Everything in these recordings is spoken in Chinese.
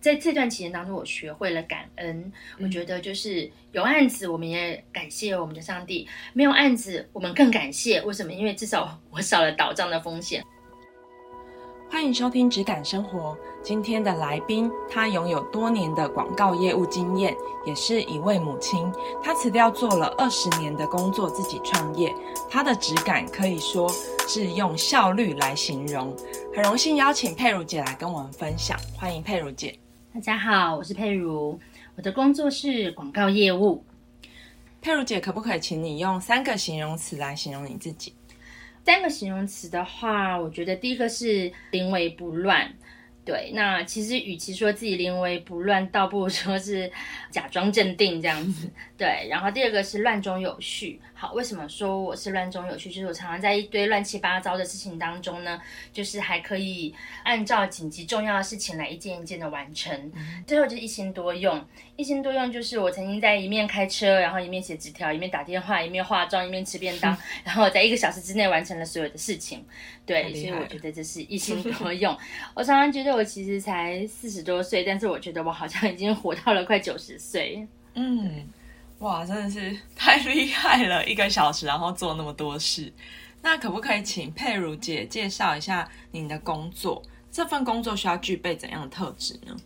在这段期间当中，我学会了感恩。我觉得就是有案子，我们也感谢我们的上帝；没有案子，我们更感谢。为什么？因为至少我少了倒账的风险。欢迎收听《质感生活》。今天的来宾，他拥有多年的广告业务经验，也是一位母亲。他辞掉做了二十年的工作，自己创业。他的质感可以说是用效率来形容。很荣幸邀请佩如姐来跟我们分享。欢迎佩如姐。大家好，我是佩如，我的工作是广告业务。佩如姐，可不可以请你用三个形容词来形容你自己？三个形容词的话，我觉得第一个是临危不乱。对，那其实与其说自己临危不乱，倒不如说是假装镇定这样子。对，然后第二个是乱中有序。好，为什么说我是乱中有序？就是我常常在一堆乱七八糟的事情当中呢，就是还可以按照紧急重要的事情来一件一件的完成。最后就是一心多用，一心多用就是我曾经在一面开车，然后一面写纸条，一面打电话，一面化妆，一面吃便当，然后在一个小时之内完成了所有的事情。对，所以我觉得这是一心 多用。我常常觉得我其实才四十多岁，但是我觉得我好像已经活到了快九十岁。嗯。哇，真的是太厉害了！一个小时，然后做那么多事，那可不可以请佩如姐介绍一下您的工作？这份工作需要具备怎样的特质呢？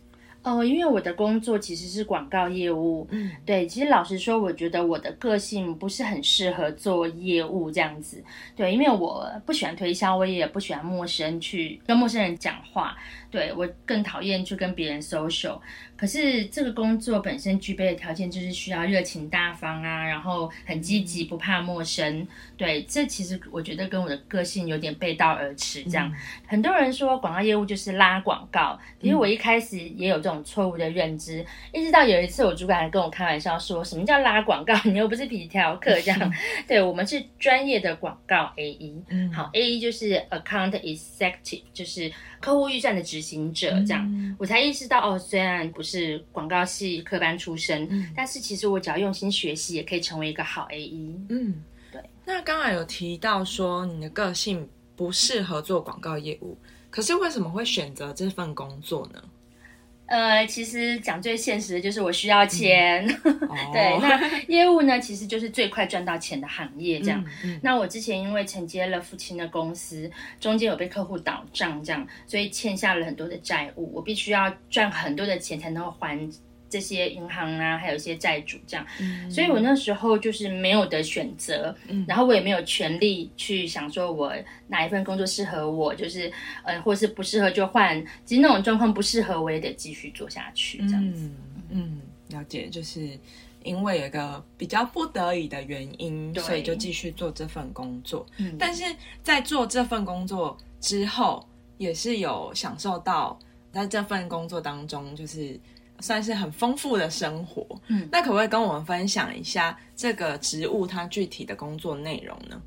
哦，因为我的工作其实是广告业务，嗯，对，其实老实说，我觉得我的个性不是很适合做业务这样子，对，因为我不喜欢推销，我也不喜欢陌生去跟陌生人讲话，对我更讨厌去跟别人 social。可是这个工作本身具备的条件就是需要热情大方啊，然后很积极，不怕陌生。对，这其实我觉得跟我的个性有点背道而驰。这样，很多人说广告业务就是拉广告，其实我一开始也有这种错误的认知。一直到有一次，我主管还跟我开玩笑说：“什么叫拉广告？你又不是皮条客。”这样，对我们是专业的广告 A E。好，A E 就是 Account Executive，就是客户预算的执行者。这样，我才意识到哦，虽然不。是广告系科班出身，但是其实我只要用心学习，也可以成为一个好 A E。嗯，对。那刚才有提到说你的个性不适合做广告业务，可是为什么会选择这份工作呢？呃，其实讲最现实的就是我需要钱。对，那业务呢，其实就是最快赚到钱的行业。这样，那我之前因为承接了父亲的公司，中间有被客户倒账，这样，所以欠下了很多的债务，我必须要赚很多的钱才能够还。这些银行啊，还有一些债主这样，嗯所以我那时候就是没有的选择，嗯然后我也没有权利去想说我哪一份工作适合我，就是呃，或是不适合就换。其实那种状况不适合，我也得继续做下去这样子。嗯，了解，就是因为有一个比较不得已的原因，所以就继续做这份工作。嗯，但是在做这份工作之后，也是有享受到在这份工作当中，就是。算是很丰富的生活，嗯，那可不可以跟我们分享一下这个职务它具体的工作内容呢？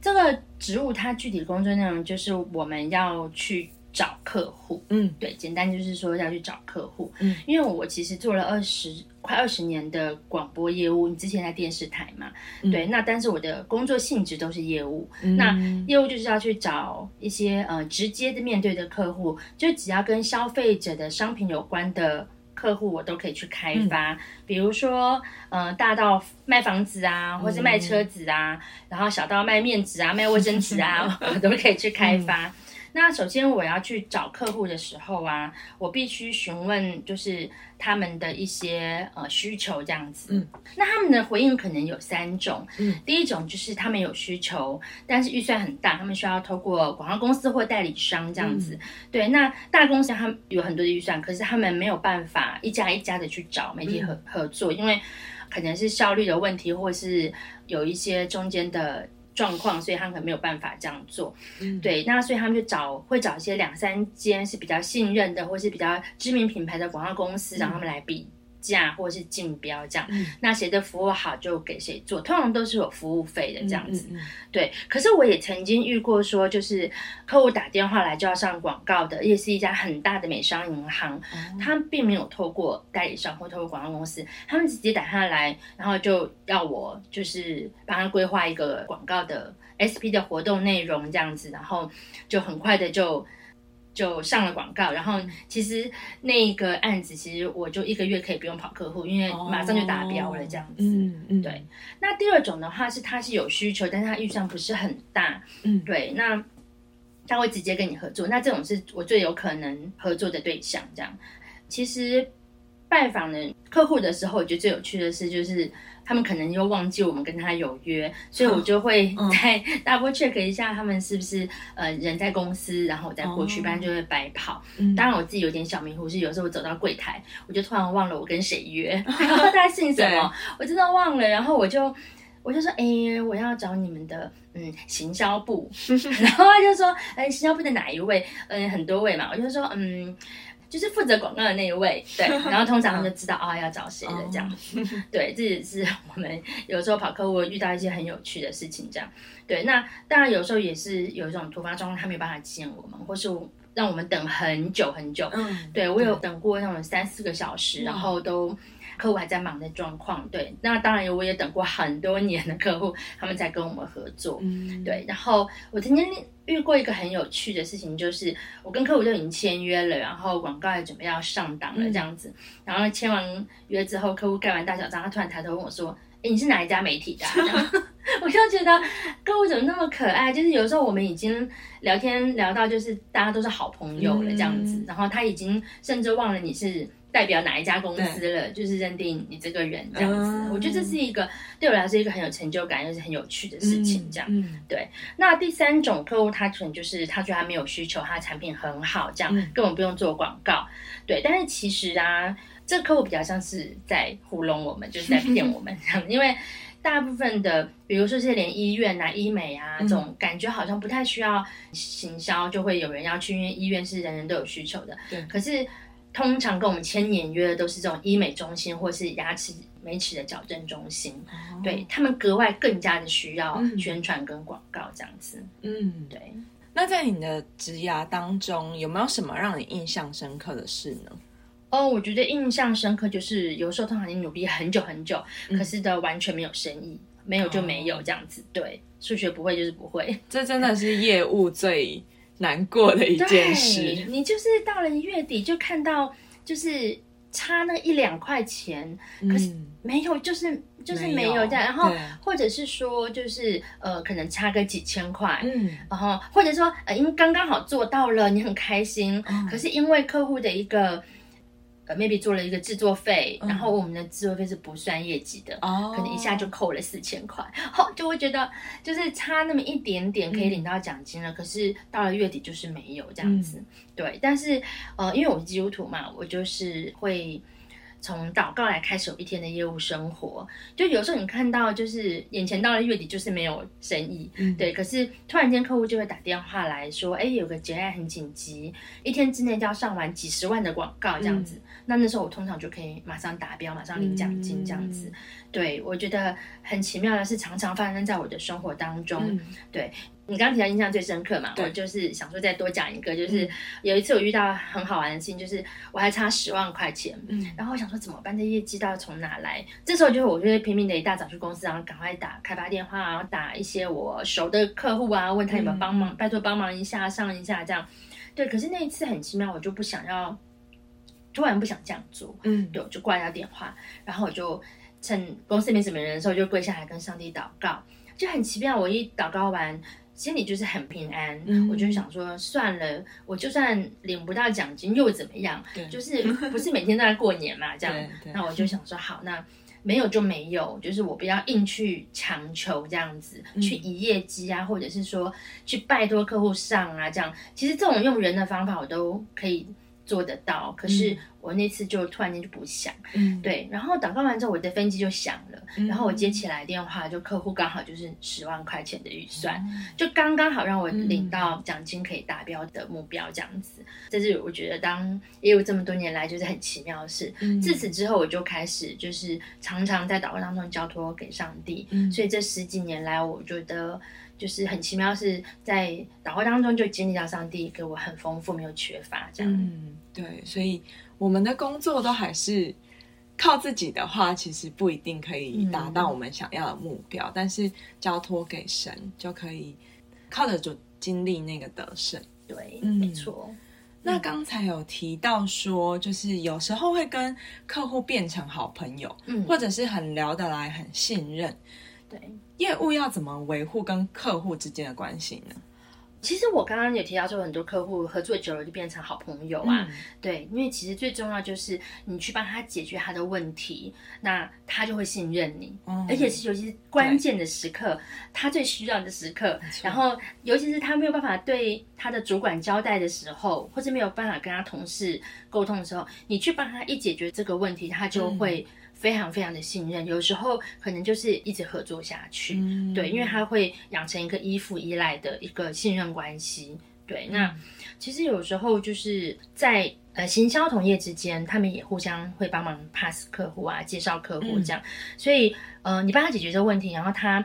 这个职务它具体的工作内容就是我们要去找客户，嗯，对，简单就是说要去找客户，嗯，因为我其实做了二十快二十年的广播业务，你之前在电视台嘛，对，那但是我的工作性质都是业务，那业务就是要去找一些呃直接的面对的客户，就只要跟消费者的商品有关的。客户我都可以去开发，比如说，呃，大到卖房子啊，或是卖车子啊，然后小到卖面纸啊、卖卫生纸啊，我都可以去开发。那首先我要去找客户的时候啊，我必须询问就是他们的一些呃需求这样子。嗯，那他们的回应可能有三种。嗯，第一种就是他们有需求，但是预算很大，他们需要透过广告公司或代理商这样子。对，那大公司他们有很多的预算，可是他们没有办法一家一家的去找媒体合合作，因为可能是效率的问题，或是有一些中间的。状况，所以他们可能没有办法这样做，对，那所以他们就找会找一些两三间是比较信任的，或是比较知名品牌的广告公司，让他们来比。价或者是竞标这样，那谁的服务好就给谁做，通常都是有服务费的这样子。对，可是我也曾经遇过说，就是客户打电话来就要上广告的，也是一家很大的美商银行，他们并没有透过代理商或透过广告公司，他们直接打电话来，然后就要我就是帮他规划一个广告的 SP 的活动内容这样子，然后就很快的就。就上了广告，然后其实那个案子其实我就一个月可以不用跑客户，因为马上就达标了这样子。嗯嗯，对。那第二种的话是他是有需求，但是他预算不是很大。嗯，对。那他会直接跟你合作，那这种是我最有可能合作的对象。这样，其实拜访的客户的时候，我觉得最有趣的是就是。他们可能又忘记我们跟他有约，所以我就会再 double check 一下他们是不是呃人在公司，然后我再过去，不然就会白跑。当然我自己有点小迷糊，是有时候我走到柜台，我就突然忘了我跟谁约，然后他姓什么，我真的忘了，然后我就我就说，哎，我要找你们的嗯行销部，然后他就说，哎，行销部的哪一位？嗯，很多位嘛，我就说，嗯。就是负责广告的那一位，对，然后通常他就知道啊要找谁的这样，对，这也是我们有时候跑客户遇到一些很有趣的事情这样，对，那当然有时候也是有一种突发状况，他没有办法见我们，或是让我们等很久很久，嗯，对我有等过那种三四个小时，然后都。客户还在忙的状况，对，那当然我也等过很多年的客户，他们才跟我们合作，嗯，对。然后我曾经遇过一个很有趣的事情，就是我跟客户就已经签约了，然后广告也准备要上档了，这样子。然后签完约之后，客户盖完大小章，他突然抬头问我说：“哎，你是哪一家媒体的？” 我就觉得客户怎么那么可爱？就是有时候我们已经聊天聊到就是大家都是好朋友了这样子，然后他已经甚至忘了你是。代表哪一家公司了？就是认定你这个人这样子，我觉得这是一个对我来说一个很有成就感又是很有趣的事情。这样，对。那第三种客户，他可能就是他觉得他没有需求，他的产品很好，这样根本不用做广告。对，但是其实啊，这个客户比较像是在糊弄我们，就是在骗我们这样。因为大部分的，比如说是连医院啊、医美啊这种，感觉好像不太需要行销，就会有人要去，因为医院是人人都有需求的。对，可是。通常跟我们签年约的都是这种医美中心或是牙齿美齿的矫正中心，对他们格外更加的需要宣传跟广告这样子。嗯，对。那在你的职涯当中，有没有什么让你印象深刻的事呢？哦，我觉得印象深刻就是有时候通常你努力很久很久，可是的完全没有生意，没有就没有这样子。对，数学不会就是不会，这真的是业务最。难过的一件事，你就是到了月底就看到，就是差那一两块钱，可是没有，就是就是没有这样，然后或者是说，就是呃，可能差个几千块，嗯，然后或者说呃，因为刚刚好做到了，你很开心，可是因为客户的一个。呃，maybe 做了一个制作费，然后我们的制作费是不算业绩的，可能一下就扣了四千块，好，就会觉得就是差那么一点点可以领到奖金了，可是到了月底就是没有这样子，对，但是呃，因为我是基督徒嘛，我就是会。从祷告来开始有一天的业务生活，就有时候你看到就是眼前到了月底就是没有生意，对，可是突然间客户就会打电话来说，哎，有个结案很紧急，一天之内就要上完几十万的广告这样子，那那时候我通常就可以马上达标，马上领奖金这样子。对我觉得很奇妙的是，常常发生在我的生活当中，对。你刚刚提到印象最深刻嘛？我就是想说再多讲一个，就是有一次我遇到很好玩的事情，就是我还差十万块钱，嗯，然后我想说怎么办？这业绩到底从哪来？这时候就是我就会拼命的一大早去公司，然后赶快打开发电话，然后打一些我熟的客户啊，问他有没有帮忙，拜托帮忙一下，上一下这样。对，可是那一次很奇妙，我就不想要，突然不想这样做，嗯，对，我就挂掉电话，然后我就趁公司没什么人的时候，就跪下来跟上帝祷告，就很奇妙，我一祷告完。心里就是很平安，我就想说算了，我就算领不到奖金又怎么样？就是不是每天都在过年嘛，这样。那我就想说好，那没有就没有，就是我不要硬去强求这样子，去一夜绩啊，或者是说去拜托客户上啊，这样。其实这种用人的方法我都可以做得到，可是。我那次就突然间就不想，嗯，对，然后祷告完之后，我的分机就响了，然后我接起来电话，就客户刚好就是十万块钱的预算，就刚刚好让我领到奖金可以达标的目标这样子。这是我觉得当业务这么多年来就是很奇妙的事。自此之后，我就开始就是常常在祷告当中交托给上帝，所以这十几年来，我觉得就是很奇妙，是在祷告当中就经历到上帝给我很丰富，没有缺乏这样。嗯，对，所以。我们的工作都还是靠自己的话，其实不一定可以达到我们想要的目标。但是交托给神，就可以靠得住经历那个得胜。对，没错。那刚才有提到说，就是有时候会跟客户变成好朋友，嗯，或者是很聊得来、很信任。对，业务要怎么维护跟客户之间的关系呢？其实我刚刚有提到说，很多客户合作久了就变成好朋友啊。对，因为其实最重要就是你去帮他解决他的问题，那他就会信任你。而且是尤其是关键的时刻，他最需要的时刻，然后尤其是他没有办法对他的主管交代的时候，或者没有办法跟他同事沟通的时候，你去帮他一解决这个问题，他就会。非常非常的信任，有时候可能就是一直合作下去，对，因为他会养成一个依附依赖的一个信任关系。对，那其实有时候就是在呃行销同业之间，他们也互相会帮忙 pass 客户啊，介绍客户这样，所以呃你帮他解决这个问题，然后他。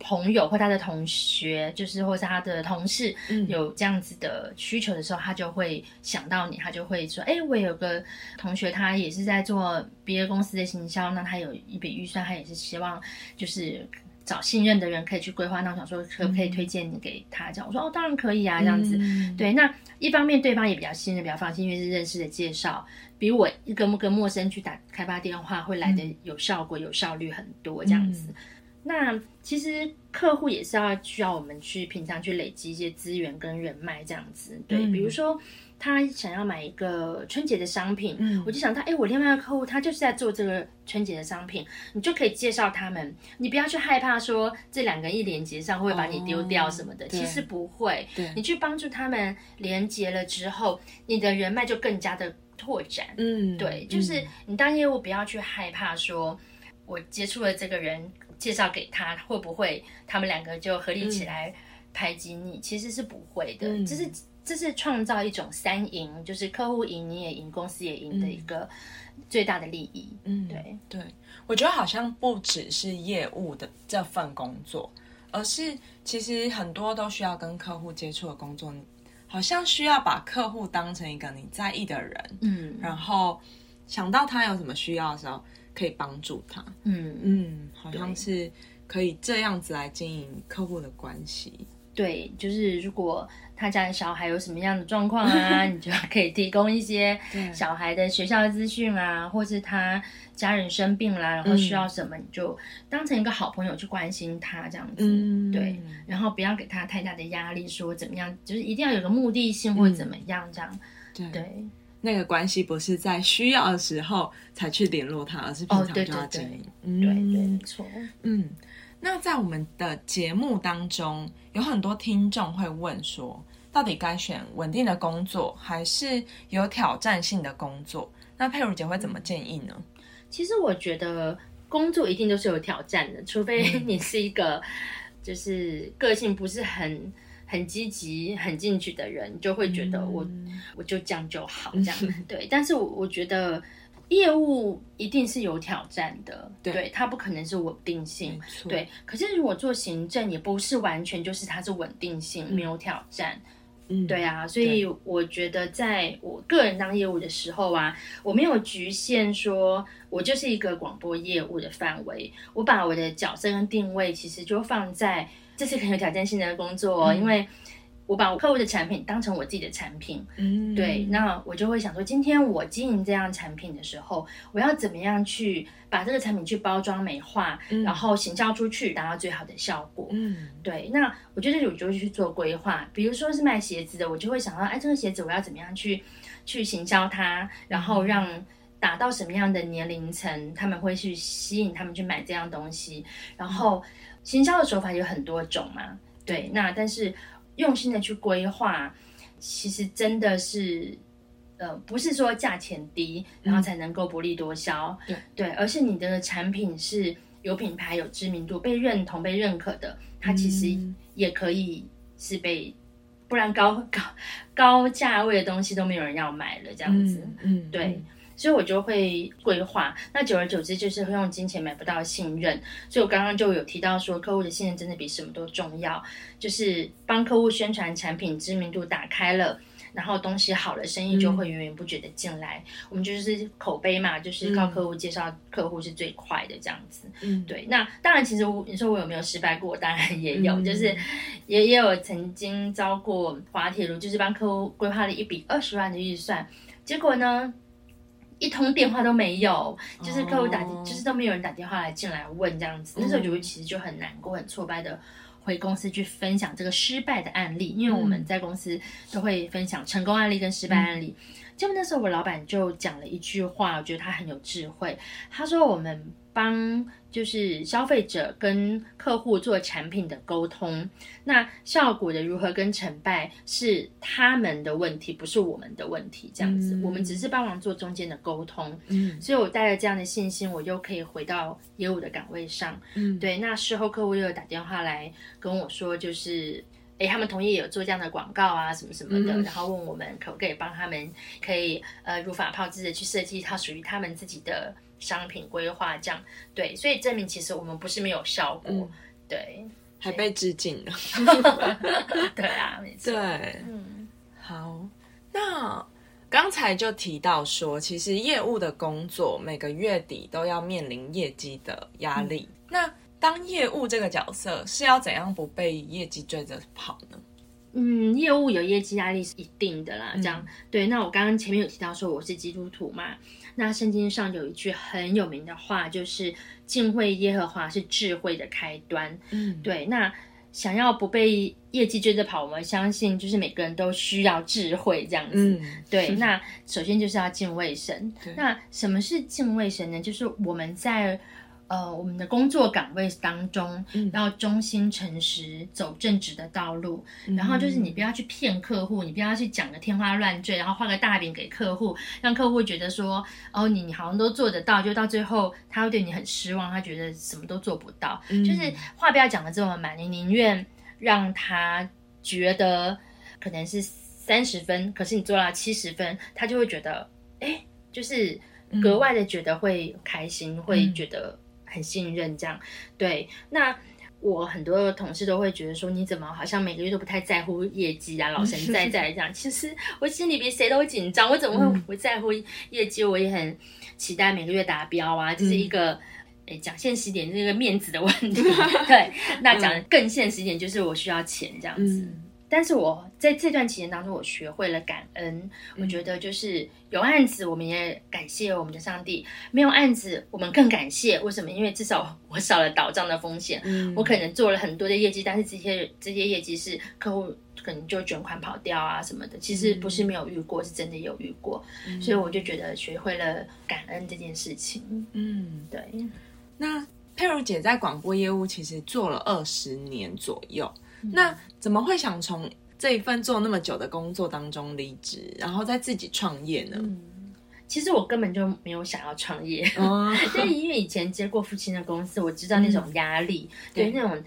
朋友或他的同学，就是或是他的同事，有这样子的需求的时候，他就会想到你，他就会说：“哎，我有个同学，他也是在做别的公司的行销，那他有一笔预算，他也是希望就是找信任的人可以去规划。那我想说，可不可以推荐你给他？这样我说：哦，当然可以啊，这样子。对，那一方面对方也比较信任，比较放心，因为是认识的介绍，比我一个跟陌生去打开发电话会来的有效果、有效率很多，这样子。”那其实客户也是要需要我们去平常去累积一些资源跟人脉这样子，对，比如说他想要买一个春节的商品，嗯，我就想到，哎，我另外一个客户他就是在做这个春节的商品，你就可以介绍他们，你不要去害怕说这两个一连接上会把你丢掉什么的，其实不会，你去帮助他们连接了之后，你的人脉就更加的拓展，嗯，对，就是你当业务不要去害怕说，我接触了这个人。介绍给他会不会他们两个就合力起来排挤你？其实是不会的，这是这是创造一种三赢，就是客户赢你也赢，公司也赢的一个最大的利益。嗯，对对，我觉得好像不只是业务的这份工作，而是其实很多都需要跟客户接触的工作，好像需要把客户当成一个你在意的人，嗯，然后想到他有什么需要的时候。可以帮助他，嗯嗯，好像是可以这样子来经营客户的关系。对，就是如果他家的小孩有什么样的状况啊，你就可以提供一些小孩的学校资讯啊，或是他家人生病啦，然后需要什么，你就当成一个好朋友去关心他这样子。对，然后不要给他太大的压力，说怎么样，就是一定要有个目的性或怎么样这样。对。那个关系不是在需要的时候才去联络他，而是平常就要经营。对对，没错。嗯，那在我们的节目当中，有很多听众会问说，到底该选稳定的工作，还是有挑战性的工作？那佩如姐会怎么建议呢？其实我觉得工作一定都是有挑战的，除非你是一个就是个性不是很。很积极、很进取的人，就会觉得我我就这样就好，这样对。但是，我我觉得业务一定是有挑战的，对它不可能是稳定性，对。可是，如果做行政，也不是完全就是它是稳定性，没有挑战，嗯，对啊。所以，我觉得在我个人当业务的时候啊，我没有局限说我就是一个广播业务的范围，我把我的角色跟定位其实就放在。这是很有挑战性的工作哦，因为我把我客户的产品当成我自己的产品，嗯，对，那我就会想说，今天我经营这样产品的时候，我要怎么样去把这个产品去包装美化，然后行销出去，达到最好的效果，嗯，对，那我觉得我就会去做规划，比如说是卖鞋子的，我就会想到，哎，这个鞋子我要怎么样去去行销它，然后让达到什么样的年龄层，他们会去吸引他们去买这样东西，然后。行销的手法有很多种嘛，对，那但是用心的去规划，其实真的是，呃，不是说价钱低，然后才能够薄利多销，对。对，而是你的产品是有品牌、有知名度、被认同、被认可的，它其实也可以是被，不然高高高价位的东西都没有人要买了，这样子，嗯，对。所以我就会规划，那久而久之就是会用金钱买不到信任。所以我刚刚就有提到说，客户的信任真的比什么都重要。就是帮客户宣传产品知名度打开了，然后东西好了，生意就会源源不绝的进来。我们就是口碑嘛，就是靠客户介绍客户是最快的这样子。嗯，对。那当然，其实你说我有没有失败过？当然也有，就是也也有曾经招过滑铁卢，就是帮客户规划了一笔二十万的预算，结果呢？一通电话都没有，就是客户打，就是都没有人打电话来进来问这样子。那时候觉得其实就很难过、很挫败的回公司去分享这个失败的案例，因为我们在公司都会分享成功案例跟失败案例。结果那时候我老板就讲了一句话，我觉得他很有智慧。他说：“我们帮。”就是消费者跟客户做产品的沟通，那效果的如何跟成败是他们的问题，不是我们的问题。这样子，我们只是帮忙做中间的沟通。嗯，所以我带着这样的信心，我又可以回到业务的岗位上。嗯，对。那事后客户又有打电话来跟我说，就是哎，他们同意有做这样的广告啊，什么什么的，然后问我们可不可以帮他们，可以呃如法炮制的去设计一套属于他们自己的。商品规划这样。对，所以证明其实我们不是没有效果，对，还被致敬了，对啊，没错，对，嗯，好，那刚才就提到说，其实业务的工作每个月底都要面临业绩的压力，那当业务这个角色是要怎样不被业绩追着跑呢？嗯，业务有业绩压力是一定的啦，这样对。那我刚刚前面有提到说我是基督徒嘛。那圣经上有一句很有名的话，就是敬畏耶和华是智慧的开端。嗯，对。那想要不被业绩追着跑，我们相信就是每个人都需要智慧这样子。嗯，对。那首先就是要敬畏神。那什么是敬畏神呢？就是我们在。呃，我们的工作岗位当中，要忠心诚实，走正直的道路。然后就是你不要去骗客户，你不要去讲个天花乱坠，然后画个大饼给客户，让客户觉得说，哦，你你好像都做得到，就到最后他会对你很失望，他觉得什么都做不到。就是话不要讲的这么满，你宁愿让他觉得可能是三十分，可是你做到七十分，他就会觉得，哎，就是格外的觉得会开心，会觉得。很信任这样，对。那我很多同事都会觉得说，你怎么好像每个月都不太在乎业绩啊，老神在在这样。其实我心里比谁都紧张，我怎么会不在乎业绩？我也很期待每个月达标啊，这是一个诶讲现实点，这个面子的问题。对，那讲更现实一点，就是我需要钱这样子。但是我在这段期间当中，我学会了感恩。我觉得就是有案子，我们也感谢我们的上帝；没有案子，我们更感谢。为什么？因为至少我少了倒账的风险。我可能做了很多的业绩，但是这些这些业绩是客户可能就卷款跑掉啊什么的。其实不是没有遇过，是真的有遇过。所以我就觉得学会了感恩这件事情。嗯，对。那佩如姐在广播业务其实做了二十年左右。那怎么会想从这一份做那么久的工作当中离职，然后再自己创业呢？其实我根本就没有想要创业，因为因为以前接过父亲的公司，我知道那种压力，对那种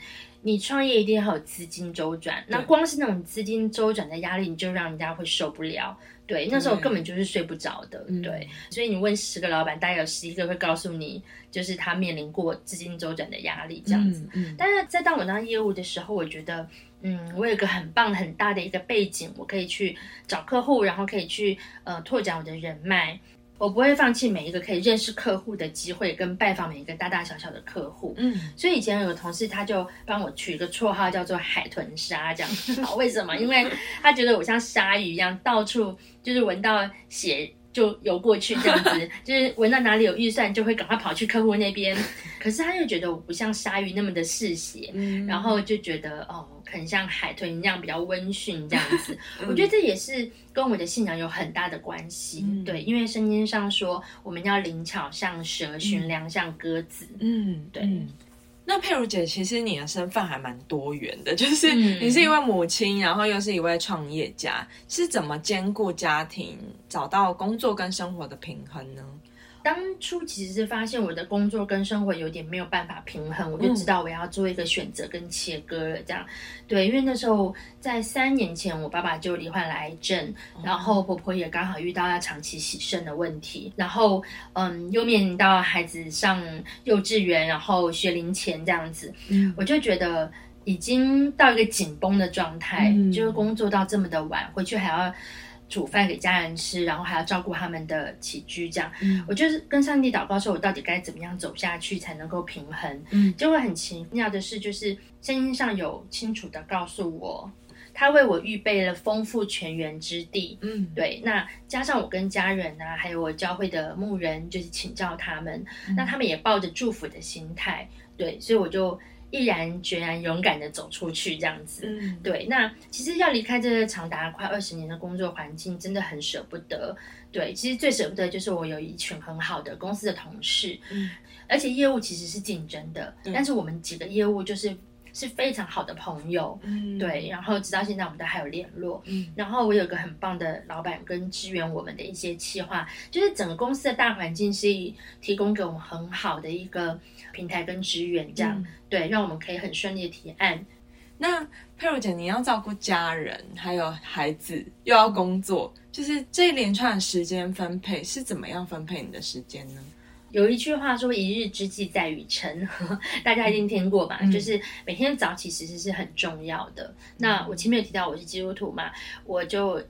你创业一定要有资金周转，那光是那种资金周转的压力，你就让人家会受不了。对，那时候根本就是睡不着的。对，所以你问十个老板，大概有十一个会告诉你，就是他面临过资金周转的压力这样子。但是在当我当业务的时候，我觉得，嗯，我有一个很棒很大的一个背景，我可以去找客户，然后可以去呃拓展我的人脉。我不会放弃每一个可以认识客户的机会，跟拜访每一个大大小小的客户。嗯，所以以前有个同事，他就帮我取一个绰号，叫做“海豚鲨”这样。为什么？因为他觉得我像鲨鱼一样，到处就是闻到血。就游过去这样子，就是闻到哪里有预算，就会赶快跑去客户那边。可是他又觉得我不像鲨鱼那么的嗜血，然后就觉得哦，很像海豚一样比较温驯这样子。我觉得这也是跟我的信仰有很大的关系。对，因为圣经上说我们要灵巧像蛇，驯良像鸽子。嗯，对。那佩如姐，其实你的身份还蛮多元的，就是你是一位母亲，然后又是一位创业家，是怎么兼顾家庭、找到工作跟生活的平衡呢？当初其实是发现我的工作跟生活有点没有办法平衡，我就知道我要做一个选择跟切割了。这样，对，因为那时候在三年前，我爸爸就罹患了癌症，然后婆婆也刚好遇到要长期洗肾的问题，然后嗯，又面临到孩子上幼稚园，然后学龄前这样子，我就觉得已经到一个紧绷的状态，就是工作到这么的晚，回去还要。煮饭给家人吃，然后还要照顾他们的起居，这样。嗯，我就是跟上帝祷告说，我到底该怎么样走下去才能够平衡？嗯，就会很奇妙的是，就是圣经上有清楚的告诉我，他为我预备了丰富全员之地。嗯，对。那加上我跟家人啊，还有我教会的牧人，就是请教他们，那他们也抱着祝福的心态，对，所以我就。毅然决然、勇敢的走出去，这样子，嗯，对。那其实要离开这个长达快二十年的工作环境，真的很舍不得。对，其实最舍不得就是我有一群很好的公司的同事，嗯，而且业务其实是竞争的，但是我们几个业务就是是非常好的朋友，嗯，对。然后直到现在我们都还有联络，嗯。然后我有个很棒的老板跟支援我们的一些企划，就是整个公司的大环境是提供给我们很好的一个。平台跟支援这样，对，让我们可以很顺利的提案。那佩如姐，你要照顾家人，还有孩子，又要工作，就是这一连串的时间分配是怎么样分配你的时间呢？有一句话说：“一日之计在于晨”，大家一定听过吧？就是每天早起其实是很重要的。那我前面有提到我是基督徒嘛，我就。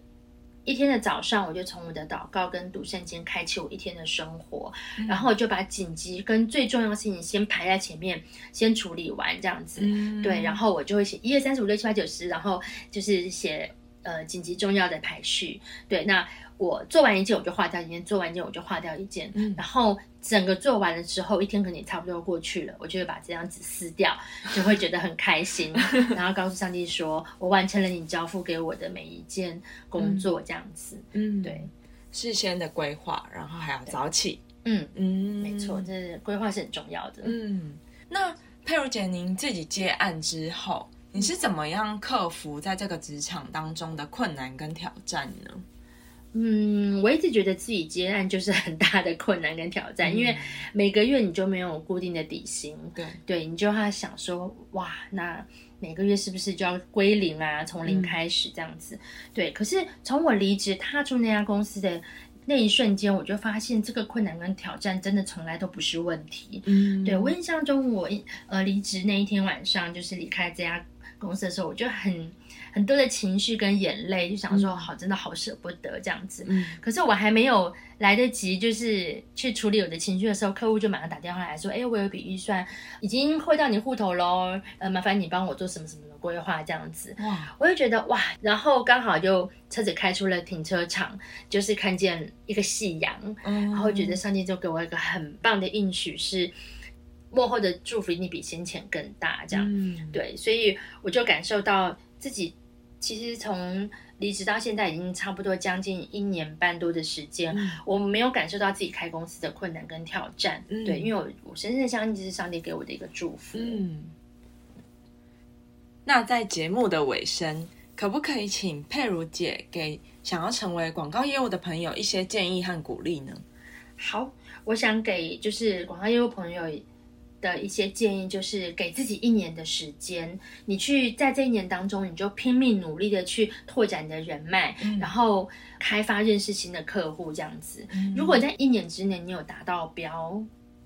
一天的早上，我就从我的祷告跟读圣经开启我一天的生活，然后我就把紧急跟最重要的事情先排在前面，先处理完这样子。对，然后我就会写一二三四五六七八九十，然后就是写呃紧急重要的排序。对，那。我做完一件我就划掉一件，做完一件我就划掉一件，然后整个做完了之后，一天可能也差不多过去了，我就会把这张纸撕掉，就会觉得很开心，然后告诉上帝说，我完成了你交付给我的每一件工作，这样子。嗯，对，事先的规划，然后还要早起。嗯嗯，没错，这规划是很重要的。嗯，那佩如姐，您自己接案之后，你是怎么样克服在这个职场当中的困难跟挑战呢？嗯，我一直觉得自己接案就是很大的困难跟挑战，因为每个月你就没有固定的底薪，对对，你就要想说，哇，那每个月是不是就要归零啊？从零开始这样子，对。可是从我离职踏出那家公司的那一瞬间，我就发现这个困难跟挑战真的从来都不是问题。嗯，对我印象中，我呃离职那一天晚上，就是离开这家公司的时候，我就很。很多的情绪跟眼泪，就想说好，真的好舍不得这样子。嗯，可是我还没有来得及，就是去处理我的情绪的时候，客户就马上打电话来说：“哎，我有笔预算已经汇到你户头喽，呃，麻烦你帮我做什么什么的规划这样子。”哇，我就觉得哇，然后刚好就车子开出了停车场，就是看见一个夕阳，然后觉得上帝就给我一个很棒的应许，是幕后的祝福一定比先前更大，这样。嗯，对，所以我就感受到自己。其实从离职到现在已经差不多将近一年半多的时间，我没有感受到自己开公司的困难跟挑战。对，因为我我深深相信这是上帝给我的一个祝福。嗯。那在节目的尾声，可不可以请佩如姐给想要成为广告业务的朋友一些建议和鼓励呢？好，我想给就是广告业务朋友。的一些建议就是给自己一年的时间，你去在这一年当中，你就拼命努力的去拓展你的人脉，然后开发认识新的客户，这样子。如果在一年之内你有达到标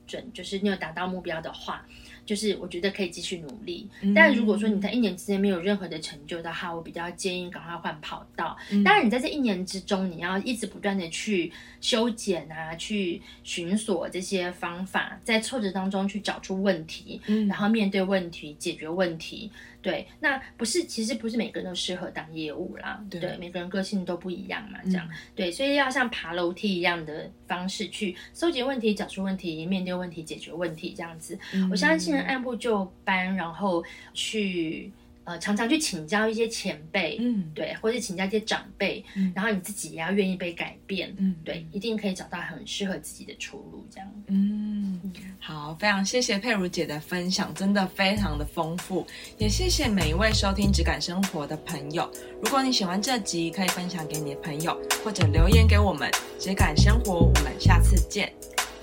准，就是你有达到目标的话。就是我觉得可以继续努力，但如果说你在一年之内没有任何的成就的话，我比较建议赶快换跑道。当然，你在这一年之中，你要一直不断的去修剪啊，去寻索这些方法，在挫折当中去找出问题，然后面对问题，解决问题。对，那不是，其实不是每个人都适合当业务啦。对，每个人个性都不一样嘛，这样。对，所以要像爬楼梯一样的方式去搜集问题、找出问题、面对问题、解决问题，这样子。我相信按部就班，然后去。呃，常常去请教一些前辈，嗯，对，或者请教一些长辈，嗯，然后你自己也要愿意被改变，嗯，对，一定可以找到很适合自己的出路，这样，嗯，好，非常谢谢佩如姐的分享，真的非常的丰富，也谢谢每一位收听质感生活的朋友。如果你喜欢这集，可以分享给你的朋友，或者留言给我们质感生活。我们下次见，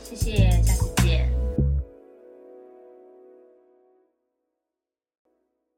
谢谢，下次。